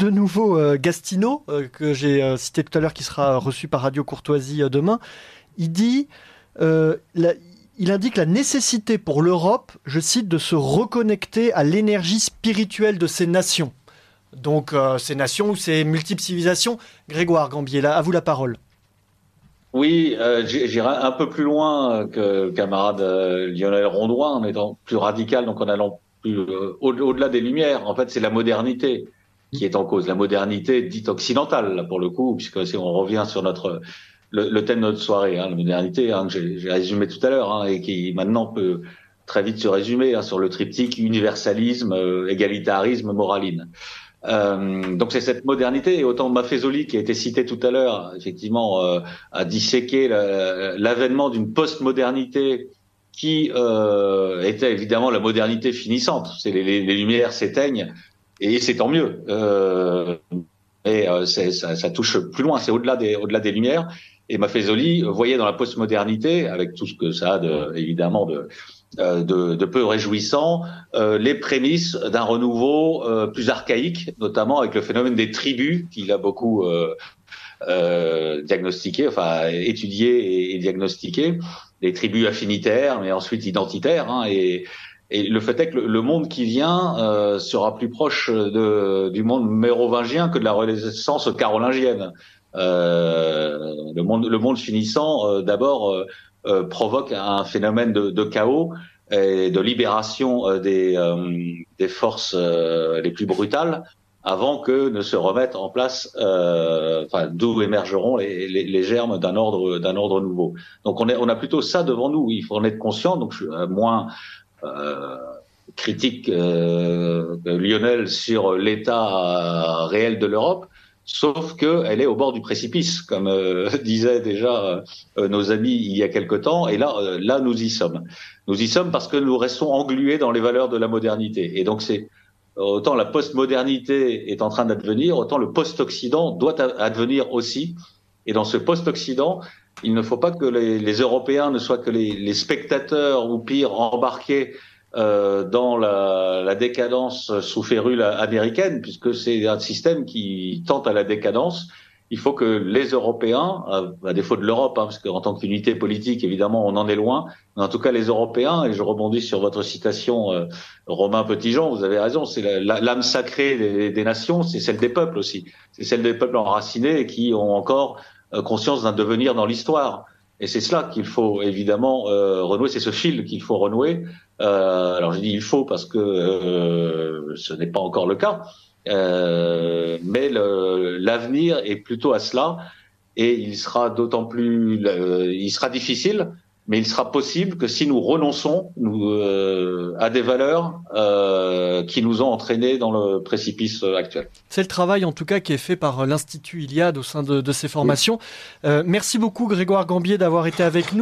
de nouveau Gastino, que j'ai cité tout à l'heure, qui sera reçu par Radio Courtoisie demain. Il dit, il indique la nécessité pour l'Europe, je cite, de se reconnecter à l'énergie spirituelle de ces nations. Donc ces nations ou ces multiples civilisations. Grégoire Gambier, là, à vous la parole. Oui, euh, j'irai un peu plus loin que le camarade euh, Lionel Rondoin en étant plus radical, donc en allant euh, au-delà des lumières. En fait, c'est la modernité qui est en cause, la modernité dite occidentale là, pour le coup, puisque si on revient sur notre le, thème de notre soirée, hein, la modernité hein, que j'ai résumé tout à l'heure hein, et qui maintenant peut très vite se résumer hein, sur le triptyque universalisme, euh, égalitarisme, moraline. Euh, donc c'est cette modernité et autant Maffezoli qui a été cité tout à l'heure effectivement euh, a disséqué l'avènement d'une post-modernité qui euh, était évidemment la modernité finissante. C'est les, les, lumières s'éteignent et c'est tant mieux. Euh, et euh, ça, ça, touche plus loin, c'est au-delà des au-delà des lumières. Et Maffezoli voyait dans la post-modernité, avec tout ce que ça a de, évidemment de euh, de, de, peu réjouissant, euh, les prémices d'un renouveau euh, plus archaïque, notamment avec le phénomène des tribus qu'il a beaucoup diagnostiqué, enfin étudié et, diagnostiqué, les tribus affinitaires, mais ensuite identitaires, hein, et, et le fait est que le monde qui vient sera plus proche de, du monde mérovingien que de la renaissance carolingienne. le monde, le monde finissant d'abord euh, provoque un phénomène de, de, chaos et de libération euh, des, euh, des forces les plus brutales avant que ne se remettent en place, enfin, d'où émergeront les, les, les germes d'un ordre, d'un ordre nouveau. Donc on, est, on a plutôt ça devant nous. Il faut en être conscient. Donc je suis moins critique Lionel sur l'état réel de l'Europe, sauf qu'elle est au bord du précipice, comme euh, disaient déjà euh, nos amis il y a quelque temps, et là, euh, là, nous y sommes. Nous y sommes parce que nous restons englués dans les valeurs de la modernité. Et donc, c'est autant la postmodernité est en train d'advenir, autant le post-Occident doit advenir aussi. Et dans ce post-Occident, il ne faut pas que les, les Européens ne soient que les, les spectateurs ou pire embarqués euh, dans la, la, décadence sous férule américaine, puisque c'est un système qui tente à la décadence. Il faut que les Européens, à, défaut de l'Europe, hein, parce qu'en tant qu'unité politique, évidemment, on en est loin, mais en tout cas les Européens, et je rebondis sur votre citation, euh, Romain Petitjean, vous avez raison, c'est l'âme sacrée des, nations, c'est celle des peuples aussi, c'est celle des peuples enracinés qui ont encore euh, conscience d'un devenir dans l'histoire. Et c'est cela qu'il faut évidemment euh, renouer, c'est ce fil qu'il faut renouer. Euh, alors je dis il faut parce que euh, ce n'est pas encore le cas, euh, mais l'avenir est plutôt à cela et il sera d'autant plus, il sera difficile mais il sera possible que si nous renonçons nous, euh, à des valeurs euh, qui nous ont entraînés dans le précipice actuel. C'est le travail en tout cas qui est fait par l'Institut Iliade au sein de, de ces formations. Euh, merci beaucoup Grégoire Gambier d'avoir été avec nous.